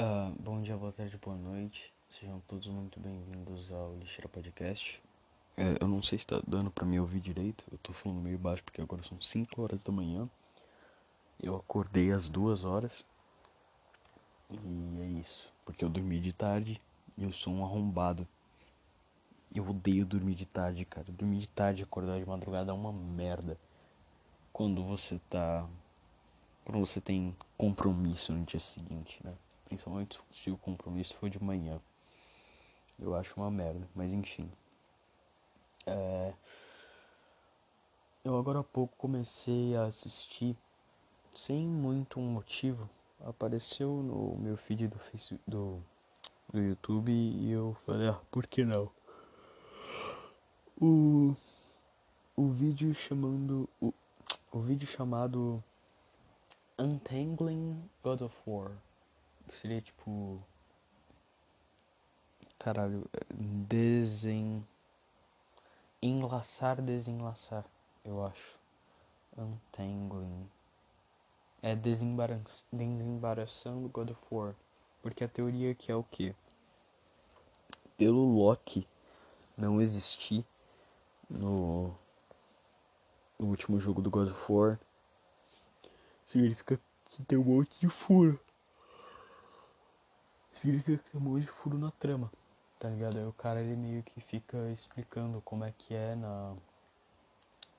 Uh, bom dia, boa tarde, boa noite. Sejam todos muito bem-vindos ao Lixeira Podcast. É, eu não sei se tá dando pra me ouvir direito, eu tô falando meio baixo porque agora são 5 horas da manhã. Eu acordei às 2 horas. E é isso, porque eu dormi de tarde e eu sou um arrombado. Eu odeio dormir de tarde, cara. Dormir de tarde e acordar de madrugada é uma merda. Quando você tá. Quando você tem compromisso no dia seguinte, né? Principalmente se o compromisso for de manhã. Eu acho uma merda, mas enfim. É... Eu agora há pouco comecei a assistir sem muito motivo. Apareceu no meu feed do do, do YouTube e eu falei, ah, por que não? O, o vídeo chamando. O, o vídeo chamado Untangling God of War seria tipo. Caralho, desen. Enlaçar, desenlaçar, eu acho. Untangling. É desembaraçando God of War. Porque a teoria que é o que? Pelo Loki não existir no, no último jogo do God of War, significa que tem um monte de furo significa que monte de furo na trama, tá ligado? Aí o cara ele meio que fica explicando como é que é na,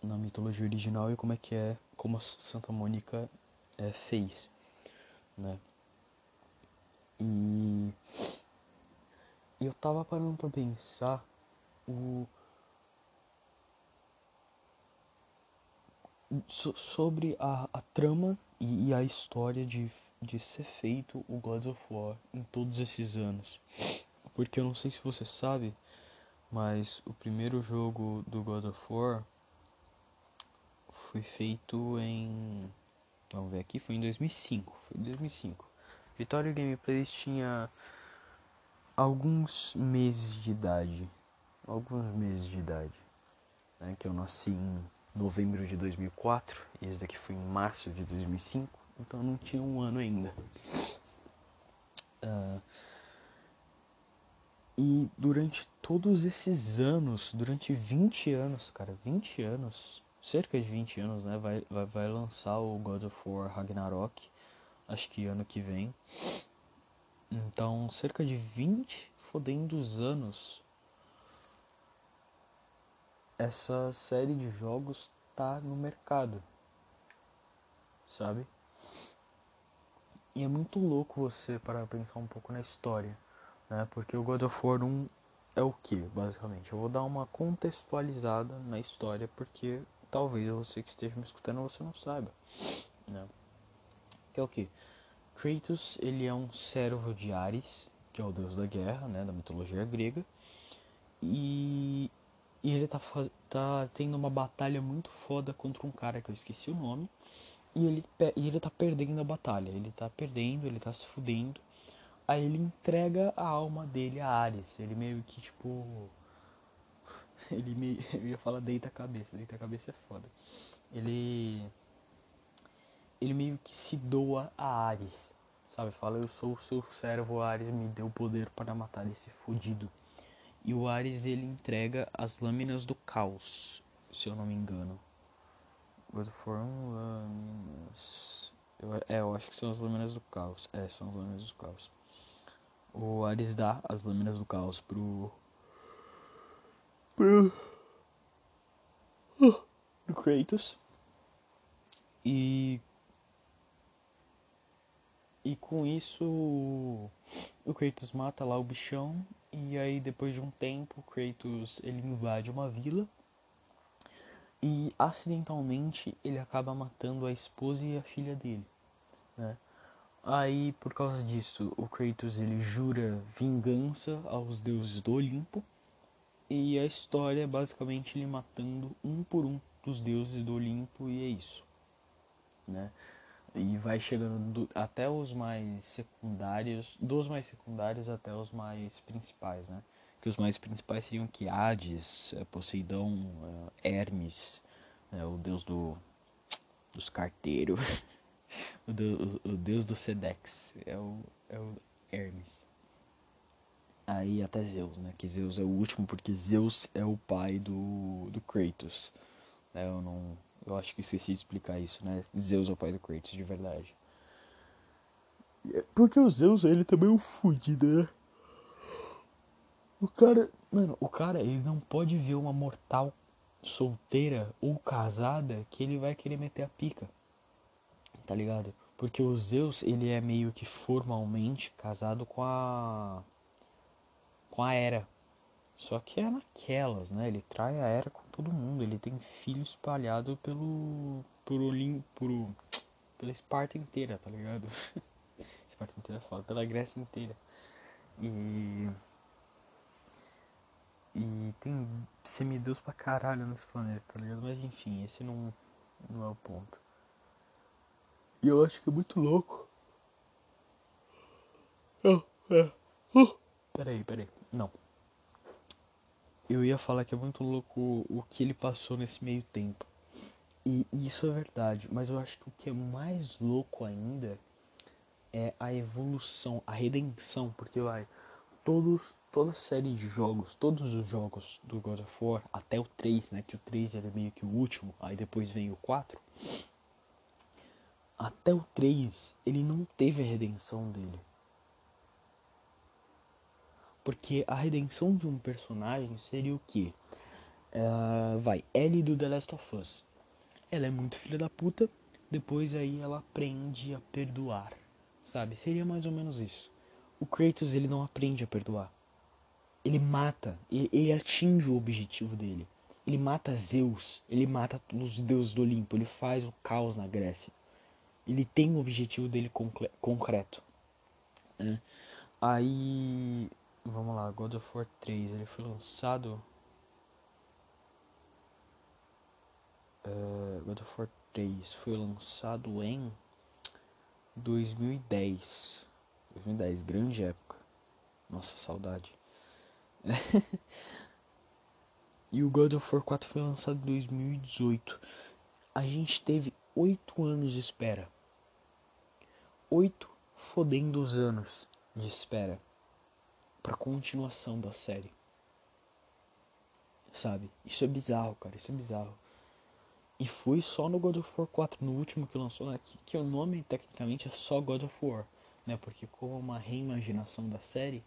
na mitologia original e como é que é, como a Santa Mônica é, fez, né? E eu tava parando pra pensar o so, sobre a, a trama e, e a história de de ser feito o God of War em todos esses anos. Porque eu não sei se você sabe, mas o primeiro jogo do God of War foi feito em. Vamos ver aqui, foi em 2005. Foi em 2005. Vitória Gameplays tinha alguns meses de idade. Alguns meses de idade. Né, que eu nasci em novembro de 2004 e esse daqui foi em março de 2005 então não tinha um ano ainda. Uh, e durante todos esses anos, durante 20 anos, cara, 20 anos, cerca de 20 anos, né? Vai, vai, vai lançar o God of War Ragnarok, acho que ano que vem. Então, cerca de 20 fodendos anos, essa série de jogos tá no mercado, sabe? E é muito louco você para pensar um pouco na história, né? Porque o God of War 1 é o que, basicamente? Eu vou dar uma contextualizada na história, porque talvez você que esteja me escutando você não saiba, né? É o que? Kratos, ele é um servo de Ares, que é o deus da guerra, né, da mitologia grega. E, e ele tá, tá tendo uma batalha muito foda contra um cara que eu esqueci o nome e ele, e ele tá perdendo a batalha. Ele tá perdendo, ele tá se fudendo. Aí ele entrega a alma dele a Ares. Ele meio que tipo. Ele meio. Eu ia falar deita a cabeça. Deita a cabeça é foda. Ele. Ele meio que se doa a Ares. Sabe? Fala, eu sou o seu servo, Ares me deu poder para matar esse fudido. E o Ares ele entrega as lâminas do caos, se eu não me engano. Lâminas. Eu, é, eu acho que são as lâminas do caos. É, são as lâminas do caos. O Ares dá as lâminas do caos pro. pro. Uh, pro Kratos. E. E com isso. O Kratos mata lá o bichão. E aí depois de um tempo, o Kratos ele invade uma vila e acidentalmente ele acaba matando a esposa e a filha dele, né? Aí por causa disso o Kratos ele jura vingança aos deuses do Olimpo e a história é basicamente ele matando um por um dos deuses do Olimpo e é isso, né? E vai chegando do, até os mais secundários, dos mais secundários até os mais principais, né? Que os mais principais seriam que Hades, é, Poseidon, é, Hermes, é, o deus do, dos carteiros, o, deus, o, deus do Sedex, é o, é o, Hermes. Aí até Zeus, né? Que Zeus é o último porque Zeus é o pai do, do Kratos. Né? Eu não. Eu acho que esqueci de explicar isso, né? Zeus é o pai do Kratos, de verdade. Porque o Zeus, ele também é um fudido, né? O cara. Mano, o cara, ele não pode ver uma mortal solteira ou casada que ele vai querer meter a pica. Tá ligado? Porque o Zeus, ele é meio que formalmente casado com a. com a Hera. Só que é naquelas, né? Ele trai a Hera com todo mundo. Ele tem filho espalhado pelo. por Olim, por, pela Esparta inteira, tá ligado? Esparta inteira é foda, pela Grécia inteira. E. E tem semideus pra caralho nesse planeta, tá ligado? Mas enfim, esse não, não é o ponto. E eu acho que é muito louco. Oh, é. Uh. Peraí, peraí. Não. Eu ia falar que é muito louco o que ele passou nesse meio tempo. E isso é verdade, mas eu acho que o que é mais louco ainda é a evolução, a redenção, porque vai, todos toda a série de jogos, todos os jogos do God of War, até o 3, né? Que o 3 era meio que o último, aí depois vem o 4. Até o 3, ele não teve a redenção dele. Porque a redenção de um personagem seria o que? Uh, vai, Ellie do The Last of Us. Ela é muito filha da puta, depois aí ela aprende a perdoar, sabe? Seria mais ou menos isso. O Kratos ele não aprende a perdoar ele mata, ele, ele atinge o objetivo dele. Ele mata Zeus, ele mata os deuses do Olimpo, ele faz o caos na Grécia. Ele tem o objetivo dele concreto. Né? Aí, vamos lá, God of War 3, ele foi lançado. Uh, God of War 3 foi lançado em 2010. 2010, grande época. Nossa, saudade. e o God of War 4 foi lançado em 2018. A gente teve oito anos de espera. Oito fodendo os anos de espera pra continuação da série. Sabe? Isso é bizarro, cara. Isso é bizarro. E foi só no God of War 4, no último que lançou, né? que, que o nome tecnicamente é só God of War, né? Porque como é uma reimaginação da série,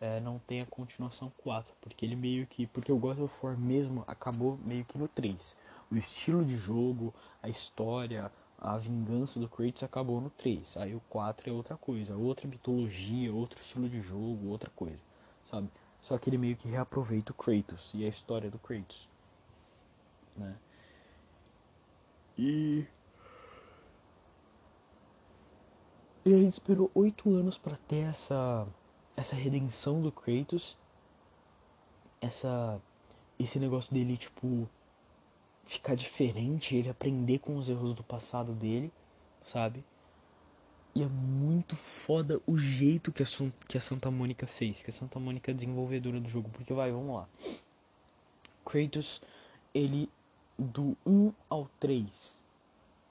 é, não tem a continuação 4, porque ele meio que. Porque o God of War mesmo acabou meio que no 3. O estilo de jogo, a história, a vingança do Kratos acabou no 3. Aí o 4 é outra coisa, outra mitologia, outro estilo de jogo, outra coisa, sabe? Só que ele meio que reaproveita o Kratos e a história do Kratos, né? E. E a gente esperou 8 anos para ter essa essa redenção do Kratos, essa esse negócio dele tipo ficar diferente, ele aprender com os erros do passado dele, sabe? E é muito foda o jeito que a, que a Santa Mônica fez, que a Santa Mônica é desenvolvedora do jogo, porque vai, vamos lá. Kratos, ele do 1 ao 3,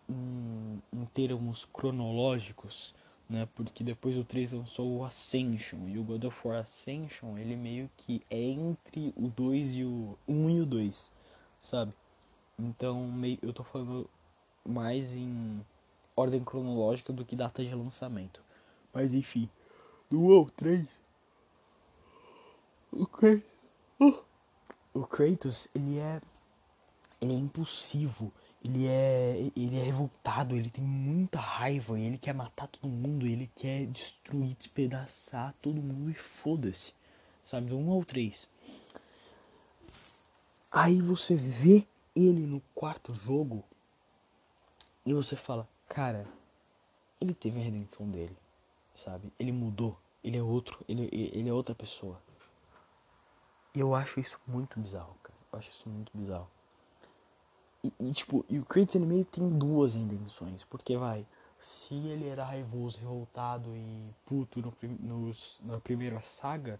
em, em termos cronológicos, né? Porque depois o 3 lançou o Ascension e o God of War Ascension, ele meio que é entre o 2 e o 1 e o 2, sabe? Então, meio, eu tô falando mais em ordem cronológica do que data de lançamento. Mas enfim, do 1 ao 3 o Kratos, o Kratos, ele é ele é impulsivo ele é ele é revoltado, ele tem muita raiva, ele quer matar todo mundo, ele quer destruir, despedaçar todo mundo e foda-se. Sabe, do 1 ao 3. Aí você vê ele no quarto jogo e você fala, cara, ele teve a redenção dele, sabe? Ele mudou, ele é outro, ele, ele é outra pessoa. E eu acho isso muito bizarro, cara. Eu acho isso muito bizarro. E, e, tipo, e o Kratos ele meio tem duas intenções, porque vai, se ele era raivoso, revoltado e puto no, nos, na primeira saga,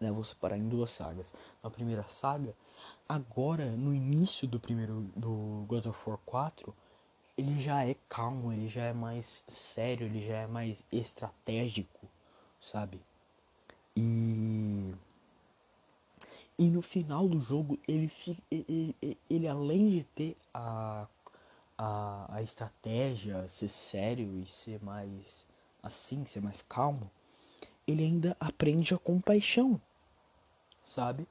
né, vou separar em duas sagas. Na primeira saga, agora no início do primeiro do God of War 4, ele já é calmo, ele já é mais sério, ele já é mais estratégico, sabe? E e no final do jogo ele ele, ele, ele além de ter a, a a estratégia, ser sério e ser mais assim, ser mais calmo, ele ainda aprende a compaixão, sabe?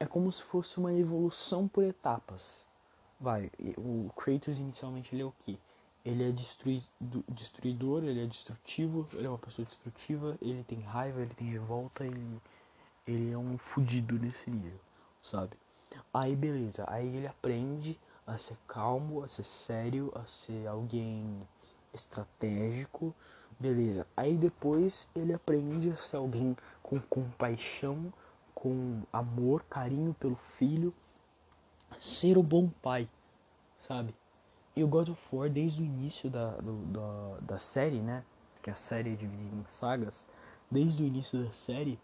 É como se fosse uma evolução por etapas. Vai, o Kratos inicialmente ele é o quê? Ele é destruidor, ele é destrutivo, ele é uma pessoa destrutiva, ele tem raiva, ele tem revolta e é um fudido nesse nível, sabe? Aí beleza, aí ele aprende a ser calmo, a ser sério, a ser alguém estratégico, beleza. Aí depois ele aprende a ser alguém com compaixão, com amor, carinho pelo filho, ser um bom pai, sabe? E o God of War, desde o início da, do, da, da série, né? Que a série é dividida em sagas, desde o início da série.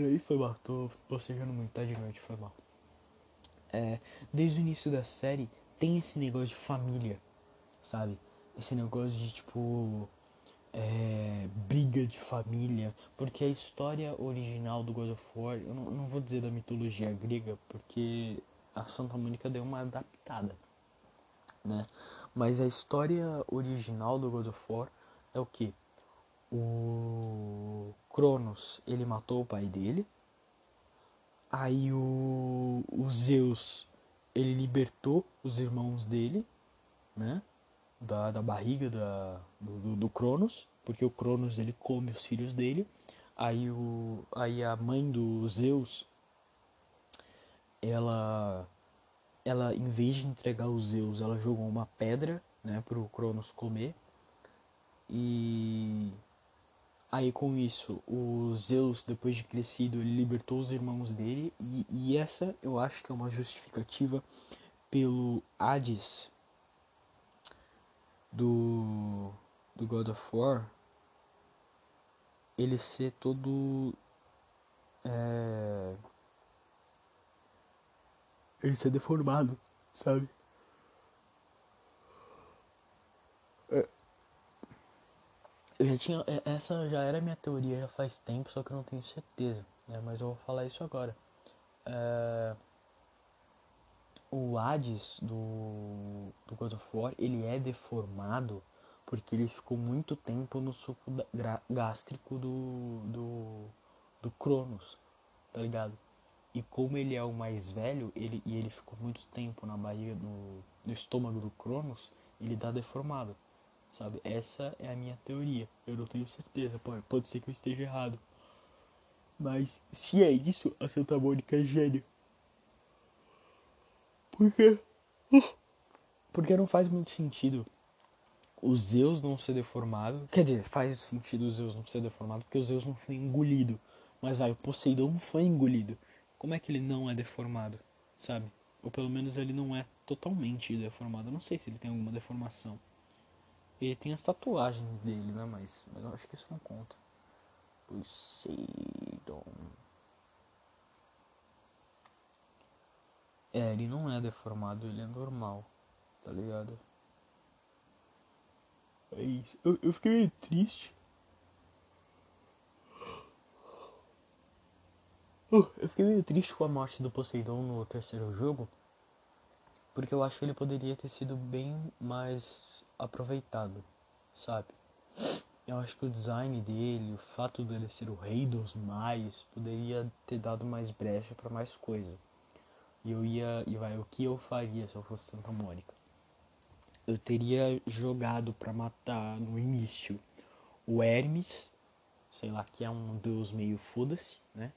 Peraí, foi mal, tô bocejando muito, tá de noite, foi mal. É, desde o início da série, tem esse negócio de família, sabe? Esse negócio de tipo é, briga de família, porque a história original do God of War, eu não, não, vou dizer da mitologia grega, porque a Santa Mônica deu uma adaptada, né? Mas a história original do God of War é o que? O Cronos, ele matou o pai dele, aí o, o Zeus, ele libertou os irmãos dele, né? da, da barriga da, do, do, Cronos, porque o Cronos ele come os filhos dele. Aí, o, aí a mãe do Zeus, ela, ela em vez de entregar os Zeus, ela jogou uma pedra né, para o Cronos comer. E aí com isso, o Zeus, depois de crescido, ele libertou os irmãos dele. E, e essa eu acho que é uma justificativa pelo Hades do, do God of War ele ser todo é, ele ser deformado, sabe? É. Eu já tinha. É, essa já era minha teoria já faz tempo, só que eu não tenho certeza. Né? Mas eu vou falar isso agora. É, o Hades do, do God of War, ele é deformado porque ele ficou muito tempo no suco gástrico do, do, do Cronos, tá ligado? E como ele é o mais velho, ele, e ele ficou muito tempo na barriga, no, no estômago do Cronos, ele dá deformado, sabe? Essa é a minha teoria. Eu não tenho certeza, pode, pode ser que eu esteja errado. Mas se é isso, a Santa Mônica é gênio. Porque. Porque não faz muito sentido o Zeus não ser deformado. Quer dizer, faz sentido o Zeus não ser deformado porque o Zeus não foi engolido. Mas vai, o Poseidon foi engolido. Como é que ele não é deformado? Sabe? Ou pelo menos ele não é totalmente deformado. Eu não sei se ele tem alguma deformação. Ele tem as tatuagens dele, né? Mas, mas eu acho que isso não conta. Poseidon. É, ele não é deformado, ele é normal, tá ligado? É isso. Eu, eu fiquei meio triste. Uh, eu fiquei meio triste com a morte do Poseidon no terceiro jogo. Porque eu acho que ele poderia ter sido bem mais aproveitado, sabe? Eu acho que o design dele, o fato dele ser o rei dos mais, poderia ter dado mais brecha para mais coisa. E eu ia. E vai, o que eu faria se eu fosse Santa Mônica? Eu teria jogado para matar no início o Hermes, sei lá, que é um deus meio foda-se, né?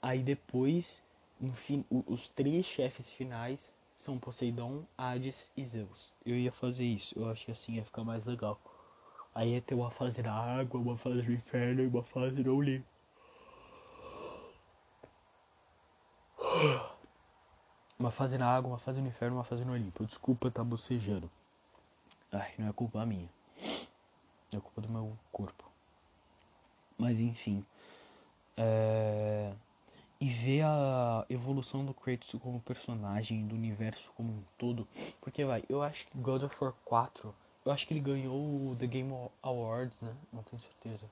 Aí depois, no fim, os três chefes finais são Poseidon, Hades e Zeus. Eu ia fazer isso, eu acho que assim ia ficar mais legal. Aí ia ter uma fase na água, uma fase no inferno e uma fase no livro. Uma fase na água, uma fase no inferno, uma fase no Olimpo. Desculpa tá bocejando. Ai, não é culpa minha. É culpa do meu corpo. Mas enfim. É... E ver a evolução do Kratos como personagem, do universo como um todo. Porque vai, eu acho que God of War 4 Eu acho que ele ganhou o The Game Awards, né? Não tenho certeza.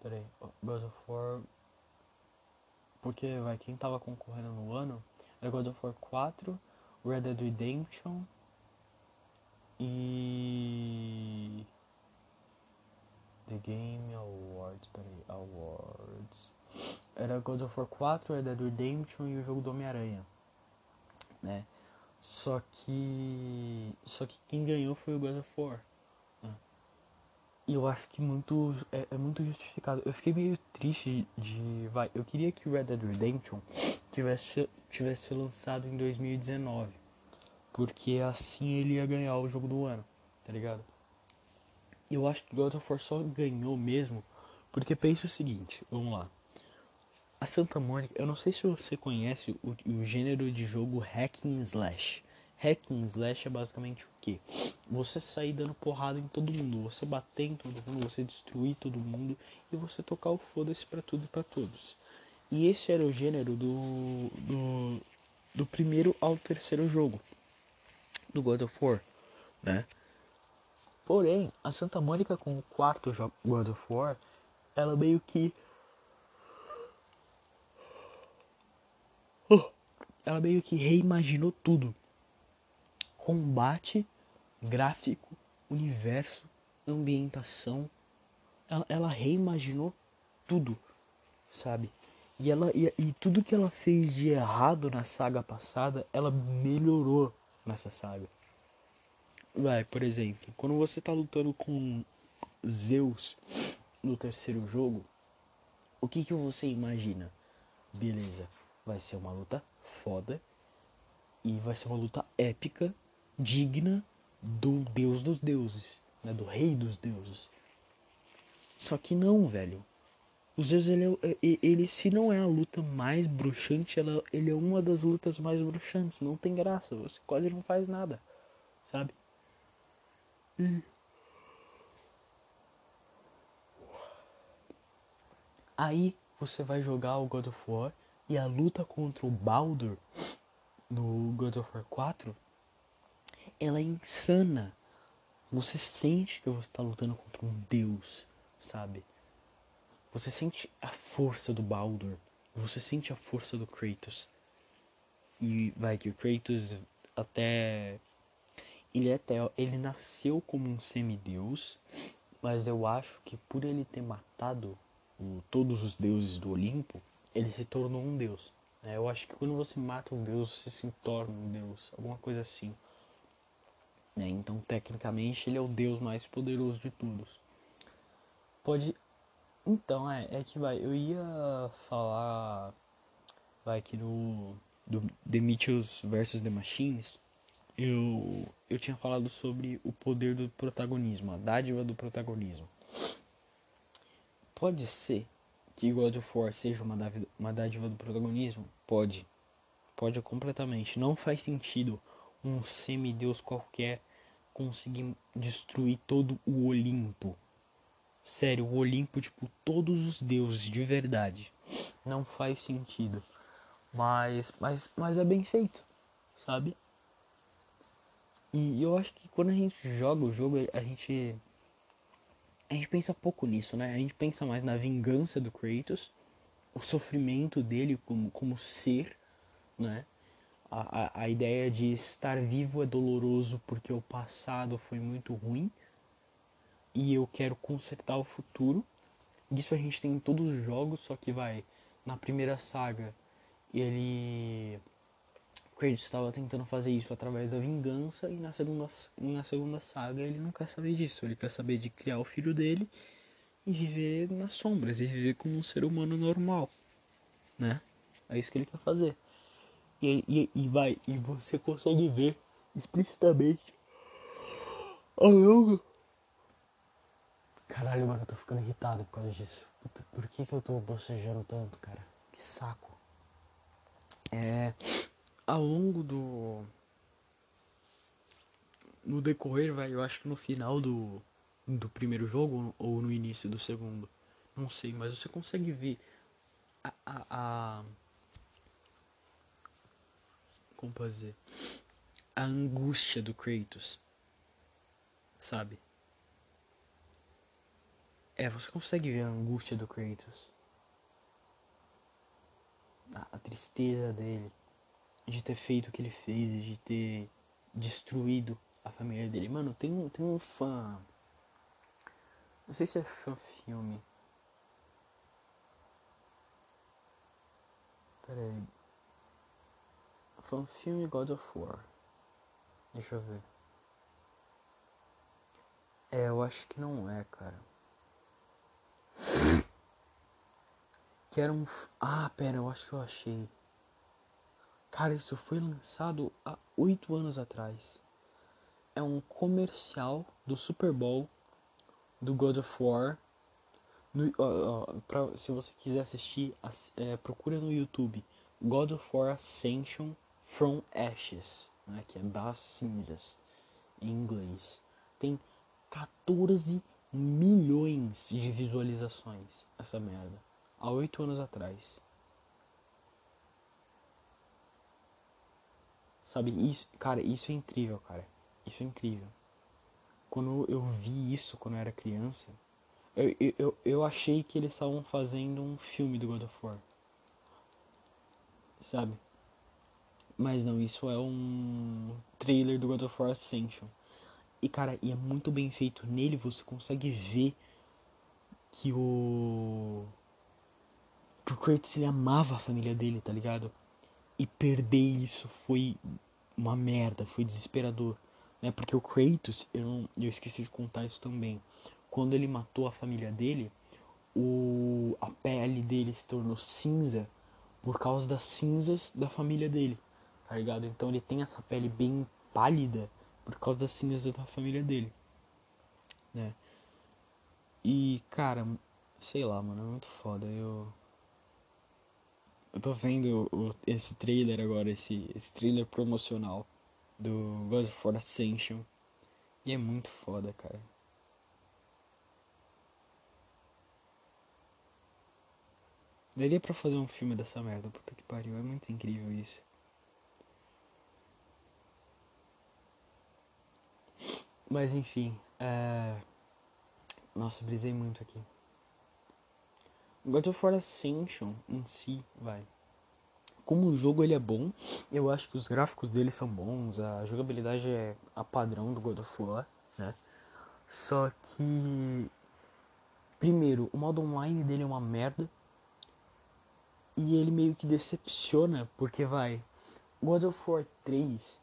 Pera aí. God of War. Porque, vai, quem tava concorrendo no ano era God of War 4, Red Dead Redemption e. The Game Awards, peraí, Awards. Era God of War 4, Red Dead Redemption e o jogo do Homem-Aranha. Né? Só que. Só que quem ganhou foi o God of War. Né? E eu acho que muito. É, é, muito justificado. Eu fiquei meio triste de. Vai, eu queria que o Red Dead Redemption tivesse, tivesse lançado em 2019. Porque assim ele ia ganhar o jogo do ano, tá ligado? Eu acho que God of War só ganhou mesmo. Porque pensa o seguinte, vamos lá. A Santa Mônica, eu não sei se você conhece o, o gênero de jogo Hack and Slash. Hack and Slash é basicamente o que? Você sair dando porrada em todo mundo, você bater em todo mundo, você destruir todo mundo e você tocar o foda-se pra tudo e pra todos. E esse era o gênero do, do, do primeiro ao terceiro jogo do God of War, né? Porém, a Santa Mônica com o quarto God of War, ela meio que. Ela meio que reimaginou tudo. Combate, gráfico, universo, ambientação. Ela, ela reimaginou tudo, sabe? E, ela, e, e tudo que ela fez de errado na saga passada, ela melhorou nessa saga. Vai, por exemplo, quando você tá lutando com Zeus no terceiro jogo, o que que você imagina? Beleza, vai ser uma luta foda e vai ser uma luta épica, digna do deus dos deuses, né, do rei dos deuses. Só que não, velho. O Zeus, ele, é, ele, se não é a luta mais bruxante, ela, ele é uma das lutas mais bruxantes. Não tem graça, você quase não faz nada, sabe? Aí você vai jogar o God of War e a luta contra o Baldur no God of War 4 ela é insana. Você sente que você está lutando contra um deus, sabe? Você sente a força do Baldur, você sente a força do Kratos. E vai que o Kratos até ele é até ele nasceu como um semideus, mas eu acho que por ele ter matado todos os deuses do Olimpo, ele se tornou um deus. É, eu acho que quando você mata um deus, você se torna um deus, alguma coisa assim. É, então, tecnicamente, ele é o deus mais poderoso de todos. Pode. Então, é, é que vai. Eu ia falar. Vai que no. Do Mitchells vs The Machines eu, eu tinha falado sobre o poder do protagonismo, a dádiva do protagonismo. Pode ser que God of War seja uma dádiva, uma dádiva do protagonismo? Pode. Pode completamente. Não faz sentido um semideus qualquer conseguir destruir todo o Olimpo. Sério, o Olimpo, tipo, todos os deuses de verdade. Não faz sentido. Mas, mas, mas é bem feito, sabe? E eu acho que quando a gente joga o jogo, a gente. A gente pensa pouco nisso, né? A gente pensa mais na vingança do Kratos, o sofrimento dele como, como ser, né? A, a, a ideia de estar vivo é doloroso porque o passado foi muito ruim e eu quero consertar o futuro. Isso a gente tem em todos os jogos, só que vai na primeira saga ele Kratos estava tentando fazer isso através da vingança e na segunda, na segunda saga ele não quer saber disso. Ele quer saber de criar o filho dele e viver nas sombras e viver como um ser humano normal, né? É isso que ele quer fazer. E, e, e vai, e você consegue ver explicitamente ao longo. Caralho, mano, eu tô ficando irritado por causa disso. Por que, que eu tô bocejando tanto, cara? Que saco. É ao longo do no decorrer, vai, eu acho que no final do do primeiro jogo ou no início do segundo, não sei, mas você consegue ver a, a, a como fazer a angústia do Kratos, sabe? É, você consegue ver a angústia do Kratos. A, a tristeza dele de ter feito o que ele fez e de ter destruído a família dele. Mano, tem um, tem um fã. Não sei se é fã filme. Pera aí. Fã filme God of War. Deixa eu ver. É, eu acho que não é, cara. Que era um. Ah, pera, eu acho que eu achei. Cara, isso foi lançado há oito anos atrás. É um comercial do Super Bowl do God of War. No, uh, uh, pra, se você quiser assistir, é, procura no YouTube God of War Ascension from Ashes, né, que é das cinzas em inglês. Tem 14 milhões de visualizações essa merda há oito anos atrás. Sabe, isso, cara, isso é incrível, cara. Isso é incrível. Quando eu vi isso quando eu era criança, eu, eu, eu achei que eles estavam fazendo um filme do God of War. Sabe? Mas não, isso é um trailer do God of War Ascension. E cara, e é muito bem feito. Nele você consegue ver que o. Que o Kratos ele amava a família dele, tá ligado? E perder isso foi uma merda, foi desesperador. Né? Porque o Kratos, eu, não, eu esqueci de contar isso também. Quando ele matou a família dele, o, a pele dele se tornou cinza por causa das cinzas da família dele, tá ligado? Então ele tem essa pele bem pálida por causa das cinzas da família dele, né? E, cara, sei lá, mano, é muito foda. Eu eu tô vendo o, esse trailer agora, esse, esse trailer promocional do God of War Ascension. E é muito foda, cara. Daria pra fazer um filme dessa merda, puta que pariu, é muito incrível isso. Mas enfim, é... Nossa, brisei muito aqui. God of War Ascension em si, vai. Como o jogo ele é bom, eu acho que os gráficos dele são bons, a jogabilidade é a padrão do God of War, né? Só que primeiro, o modo online dele é uma merda. E ele meio que decepciona, porque vai, God of War 3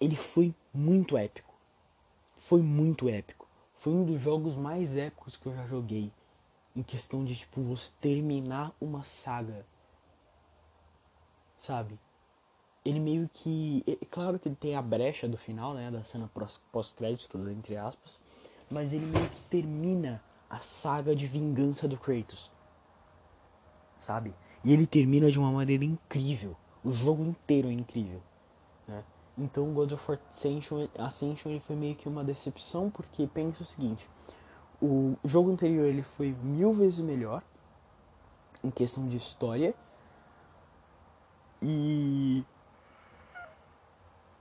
ele foi muito épico. Foi muito épico. Foi um dos jogos mais épicos que eu já joguei em questão de tipo você terminar uma saga. Sabe? Ele meio que, é, claro que ele tem a brecha do final, né, da cena pós-créditos entre aspas, mas ele meio que termina a saga de vingança do Kratos. Sabe? E ele termina de uma maneira incrível. O jogo inteiro é incrível, né? Então God of War Ascension, Ascension ele foi meio que uma decepção porque pensa o seguinte, o jogo anterior ele foi mil vezes melhor em questão de história. E.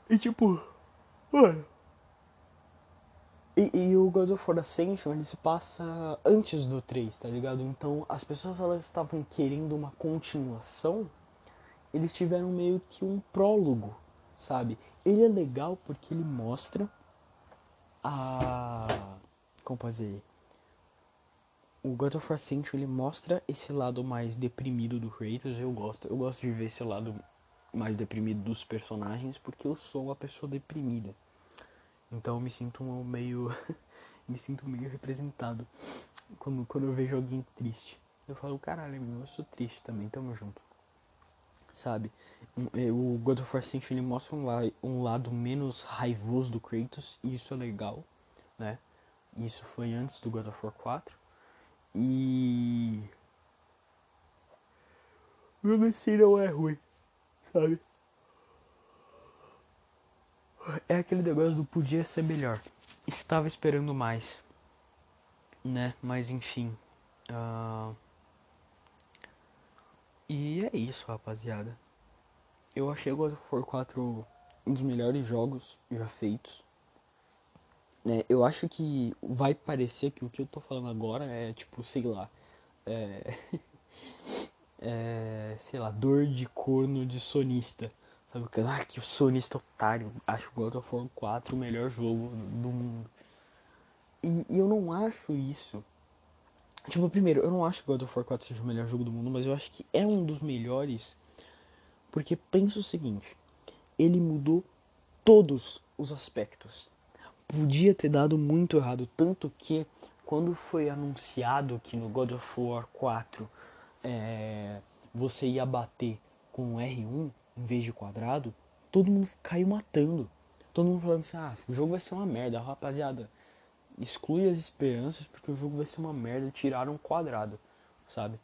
E tipo. Mano. E, e, o God of War Ascension ele se passa antes do 3, tá ligado? Então as pessoas elas estavam querendo uma continuação. Eles tiveram meio que um prólogo, sabe? Ele é legal porque ele mostra a. Como posso dizer? O God of War Ascension ele mostra esse lado mais deprimido do Kratos. Eu gosto, eu gosto de ver esse lado mais deprimido dos personagens porque eu sou uma pessoa deprimida. Então eu me sinto meio me sinto meio representado quando, quando eu vejo alguém triste. Eu falo, caralho, eu sou triste também, tamo junto. Sabe? É, o God of War Ascension ele mostra um, um lado menos raivoso do Kratos e isso é legal, né? Isso foi antes do God of War 4. E. Mesmo assim não é ruim, sabe? É aquele negócio do podia ser melhor. Estava esperando mais. Né? Mas enfim. Uh... E é isso, rapaziada. Eu achei God of War 4 um dos melhores jogos já feitos. Né, eu acho que vai parecer que o que eu tô falando agora é tipo, sei lá, é, é sei lá, dor de corno de sonista. Sabe, ah, que o sonista otário, acho God of War 4 o melhor jogo do mundo. E, e eu não acho isso. Tipo, primeiro, eu não acho que God of War 4 seja o melhor jogo do mundo, mas eu acho que é um dos melhores. Porque pensa o seguinte, ele mudou todos os aspectos podia ter dado muito errado. Tanto que quando foi anunciado que no God of War 4 é, você ia bater com R1 em vez de quadrado, todo mundo caiu matando. Todo mundo falando assim, ah, o jogo vai ser uma merda, rapaziada. Exclui as esperanças porque o jogo vai ser uma merda, tiraram um quadrado, sabe?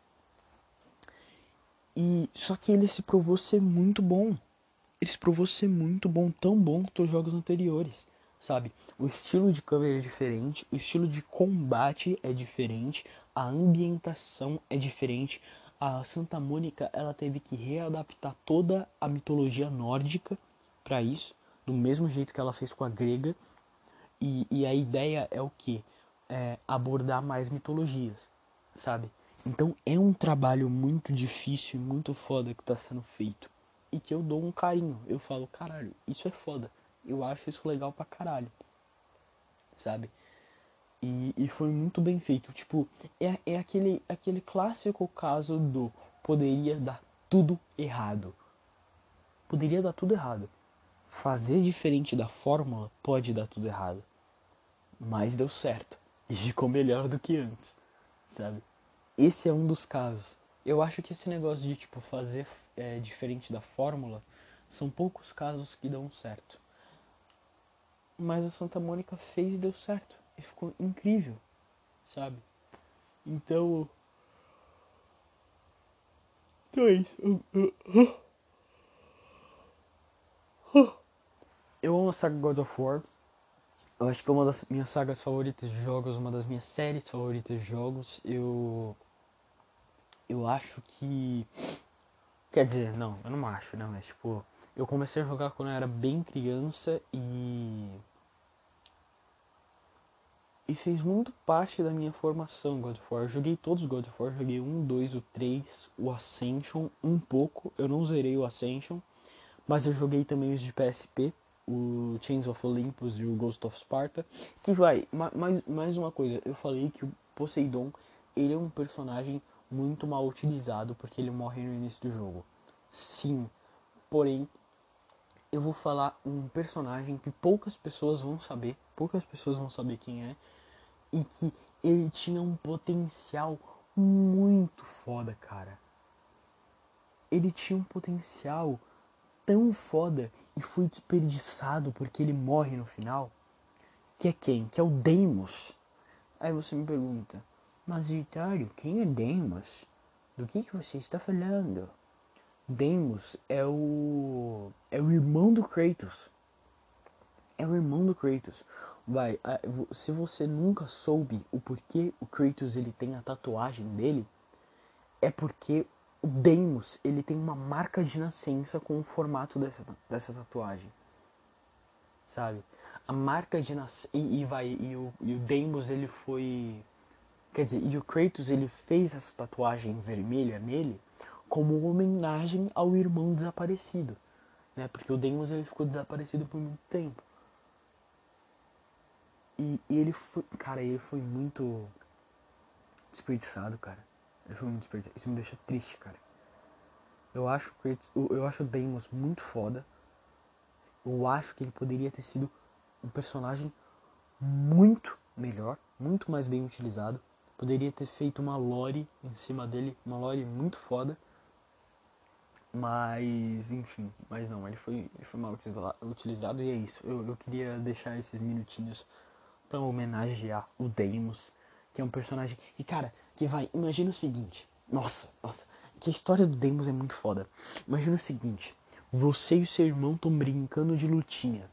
E só que ele se provou ser muito bom. Ele se provou ser muito bom, tão bom quanto os jogos anteriores sabe? O estilo de câmera é diferente, o estilo de combate é diferente, a ambientação é diferente. A Santa Mônica ela teve que readaptar toda a mitologia nórdica para isso, do mesmo jeito que ela fez com a grega. E, e a ideia é o que? É abordar mais mitologias, sabe? Então é um trabalho muito difícil, muito foda que tá sendo feito. E que eu dou um carinho. Eu falo, caralho, isso é foda. Eu acho isso legal pra caralho. Sabe? E, e foi muito bem feito. Tipo, é, é aquele, aquele clássico caso do poderia dar tudo errado. Poderia dar tudo errado. Fazer diferente da fórmula pode dar tudo errado. Mas deu certo. E ficou melhor do que antes. Sabe? Esse é um dos casos. Eu acho que esse negócio de tipo fazer é, diferente da fórmula são poucos casos que dão certo. Mas a Santa Mônica fez e deu certo. E ficou incrível, sabe? Então. Então é isso. Eu amo a saga God of War. Eu acho que é uma das minhas sagas favoritas de jogos, uma das minhas séries favoritas de jogos. Eu. Eu acho que. Quer dizer, não, eu não acho, né? Mas tipo, eu comecei a jogar quando eu era bem criança e. E fez muito parte da minha formação God of War. Eu joguei todos os God of War, joguei um, dois, o 3, o Ascension, um pouco. Eu não zerei o Ascension, mas eu joguei também os de PSP, o Chains of Olympus e o Ghost of Sparta. Que vai, mais, mais uma coisa, eu falei que o Poseidon, ele é um personagem muito mal utilizado porque ele morre no início do jogo. Sim, porém eu vou falar um personagem que poucas pessoas vão saber, poucas pessoas vão saber quem é, e que ele tinha um potencial muito foda, cara. Ele tinha um potencial tão foda e foi desperdiçado porque ele morre no final. Que é quem? Que é o Deimos. Aí você me pergunta, mas Vitório, quem é Deimos? Do que, que você está falando? Deimos é o. é o irmão do Kratos. É o irmão do Kratos. Vai, se você nunca soube o porquê o Kratos ele tem a tatuagem dele, é porque o Deimos ele tem uma marca de nascença com o formato dessa, dessa tatuagem. Sabe? A marca de nascença. E, e, vai, e o, e o Deimos ele foi. Quer dizer, e o Kratos ele fez essa tatuagem vermelha nele como homenagem ao irmão desaparecido, né? Porque o Deimos ele ficou desaparecido por muito tempo. E, e, ele foi, cara, ele foi muito desperdiçado, cara. Ele foi muito desperdiçado. Isso me deixa triste, cara. Eu acho eu acho o Deimos muito foda. Eu acho que ele poderia ter sido um personagem muito melhor, muito mais bem utilizado. Poderia ter feito uma lore em cima dele, uma lore muito foda. Mas, enfim, mas não, ele foi, ele foi mal utilizado e é isso. Eu, eu queria deixar esses minutinhos para homenagear o Deimos, que é um personagem. E cara, que vai, imagina o seguinte. Nossa, nossa, que a história do Deimos é muito foda. Imagina o seguinte: você e o seu irmão estão brincando de lutinha.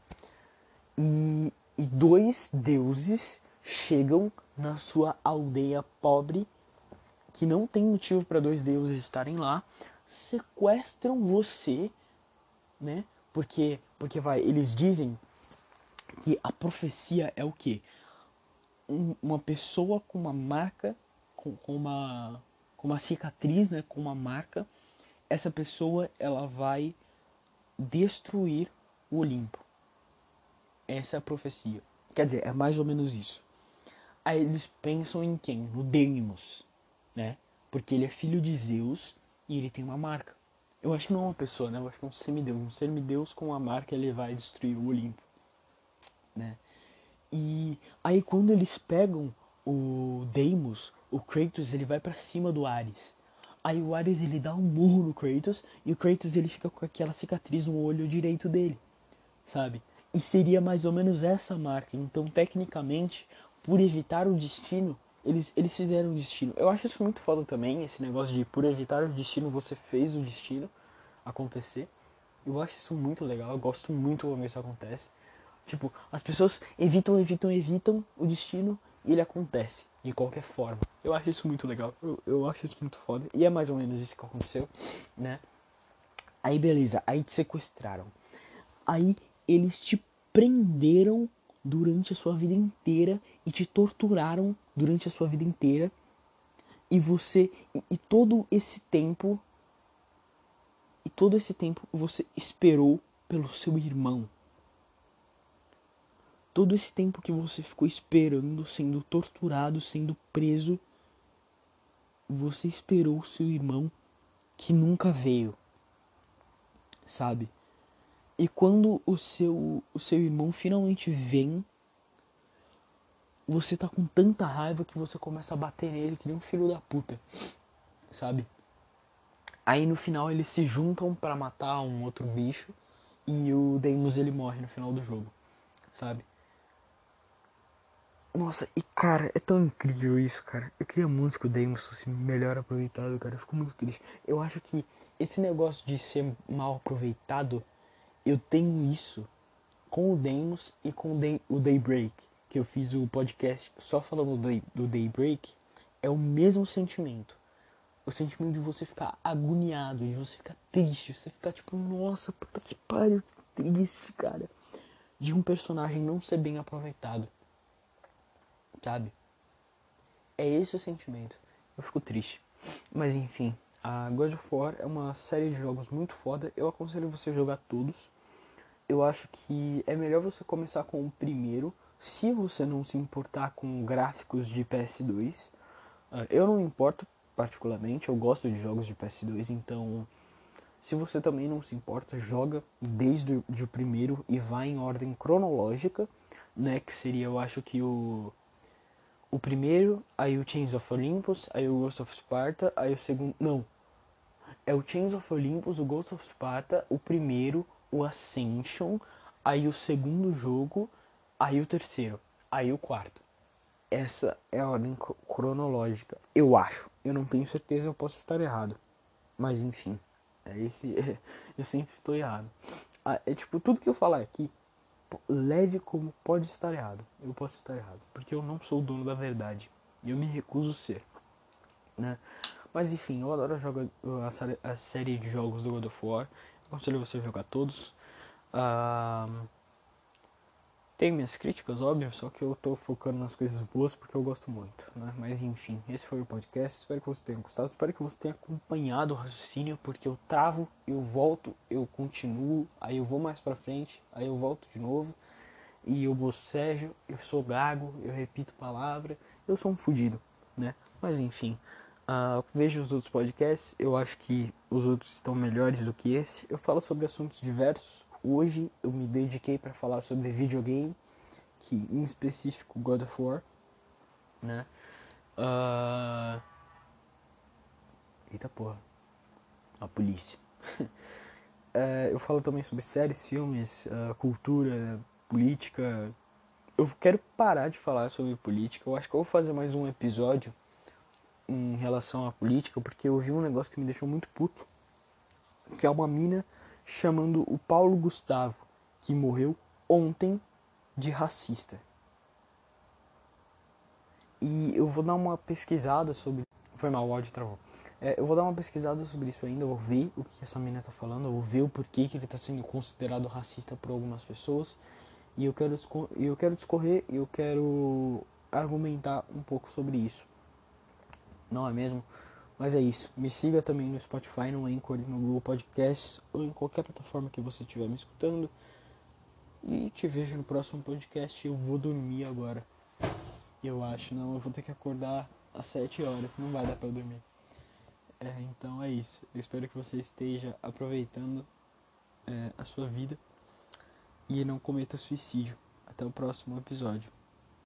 E, e dois deuses chegam na sua aldeia pobre, que não tem motivo para dois deuses estarem lá sequestram você, né? Porque, porque vai, eles dizem Porque a profecia é o quê? Um, uma pessoa com uma marca, com, com, uma, com uma cicatriz, né? Com uma marca. Essa pessoa, ela vai destruir o Olimpo. Essa é a profecia. Quer dizer, é mais ou menos isso. Aí eles pensam em quem? No Deimos, né? Porque ele é filho de Zeus e ele tem uma marca. Eu acho que não é uma pessoa, né? Eu acho que é um semideus. Um semideus com uma marca ele vai destruir o Olimpo, né? E aí quando eles pegam o Deimos, o Kratos ele vai para cima do Ares. Aí o Ares ele dá um murro no Kratos e o Kratos ele fica com aquela cicatriz no olho direito dele, sabe? E seria mais ou menos essa marca. Então, tecnicamente, por evitar o destino, eles, eles fizeram o destino. Eu acho isso muito foda também, esse negócio de por evitar o destino, você fez o destino acontecer. Eu acho isso muito legal, eu gosto muito quando isso acontece. Tipo, as pessoas evitam, evitam, evitam o destino e ele acontece de qualquer forma. Eu acho isso muito legal, eu, eu acho isso muito foda. E é mais ou menos isso que aconteceu, né? Aí beleza, aí te sequestraram. Aí eles te prenderam durante a sua vida inteira e te torturaram durante a sua vida inteira. E você e, e todo esse tempo e todo esse tempo você esperou pelo seu irmão. Todo esse tempo que você ficou esperando, sendo torturado, sendo preso, você esperou seu irmão que nunca veio. Sabe? E quando o seu, o seu irmão finalmente vem, você tá com tanta raiva que você começa a bater nele que nem um filho da puta. Sabe? Aí no final eles se juntam para matar um outro bicho e o Deimos ele morre no final do jogo, sabe? Nossa, e cara, é tão incrível isso, cara. Eu queria muito que o Deimos fosse melhor aproveitado, cara. Eu fico muito triste. Eu acho que esse negócio de ser mal aproveitado eu tenho isso com o Demos e com o, Day, o Daybreak, que eu fiz o podcast só falando do, do Daybreak, é o mesmo sentimento. O sentimento de você ficar agoniado, de você ficar triste, você ficar tipo, nossa, puta que pariu, que triste, cara. De um personagem não ser bem aproveitado. Sabe? É esse o sentimento. Eu fico triste. Mas enfim, a God of War é uma série de jogos muito foda. Eu aconselho você a jogar todos eu acho que é melhor você começar com o primeiro, se você não se importar com gráficos de PS2. Ah, eu não importo particularmente, eu gosto de jogos de PS2, então se você também não se importa, joga desde o primeiro e vai em ordem cronológica, né? Que seria, eu acho que o o primeiro, aí o Chains of Olympus, aí o Ghost of Sparta, aí o segundo, não. É o Chains of Olympus, o Ghost of Sparta, o primeiro, o Ascension, aí o segundo jogo, aí o terceiro, aí o quarto. Essa é a ordem cronológica, eu acho. Eu não tenho certeza, eu posso estar errado. Mas enfim, é esse. É, eu sempre estou errado. Ah, é tipo, tudo que eu falar aqui, leve como pode estar errado. Eu posso estar errado, porque eu não sou o dono da verdade. Eu me recuso a ser. Né? Mas enfim, eu adoro jogar a série de jogos do God of War. Aconselho você a jogar todos. Tem minhas críticas, óbvio, só que eu tô focando nas coisas boas porque eu gosto muito, né? Mas enfim, esse foi o podcast. Espero que você tenha gostado. Espero que você tenha acompanhado o raciocínio, porque eu travo, eu volto, eu continuo, aí eu vou mais pra frente, aí eu volto de novo. E eu bocejo, eu sou gago, eu repito palavra, eu sou um fudido, né? Mas enfim. Uh, vejo os outros podcasts, eu acho que os outros estão melhores do que esse. Eu falo sobre assuntos diversos. Hoje eu me dediquei para falar sobre videogame, que em específico God of War, né? Uh... Eita porra, a polícia. uh, eu falo também sobre séries, filmes, uh, cultura, política. Eu quero parar de falar sobre política. Eu acho que eu vou fazer mais um episódio em relação à política, porque eu vi um negócio que me deixou muito puto, que é uma mina chamando o Paulo Gustavo, que morreu ontem, de racista. E eu vou dar uma pesquisada sobre. Foi mal, o áudio travou. É, eu vou dar uma pesquisada sobre isso ainda, vou ver o que essa mina tá falando, eu vou ver o porquê que ele tá sendo considerado racista por algumas pessoas. E eu quero, eu quero discorrer, eu quero argumentar um pouco sobre isso. Não é mesmo? Mas é isso. Me siga também no Spotify, no Anchor, no Google Podcasts ou em qualquer plataforma que você estiver me escutando. E te vejo no próximo podcast. Eu vou dormir agora. Eu acho, não, eu vou ter que acordar às 7 horas, não vai dar eu dormir. É, então é isso. Eu espero que você esteja aproveitando é, a sua vida e não cometa suicídio. Até o próximo episódio.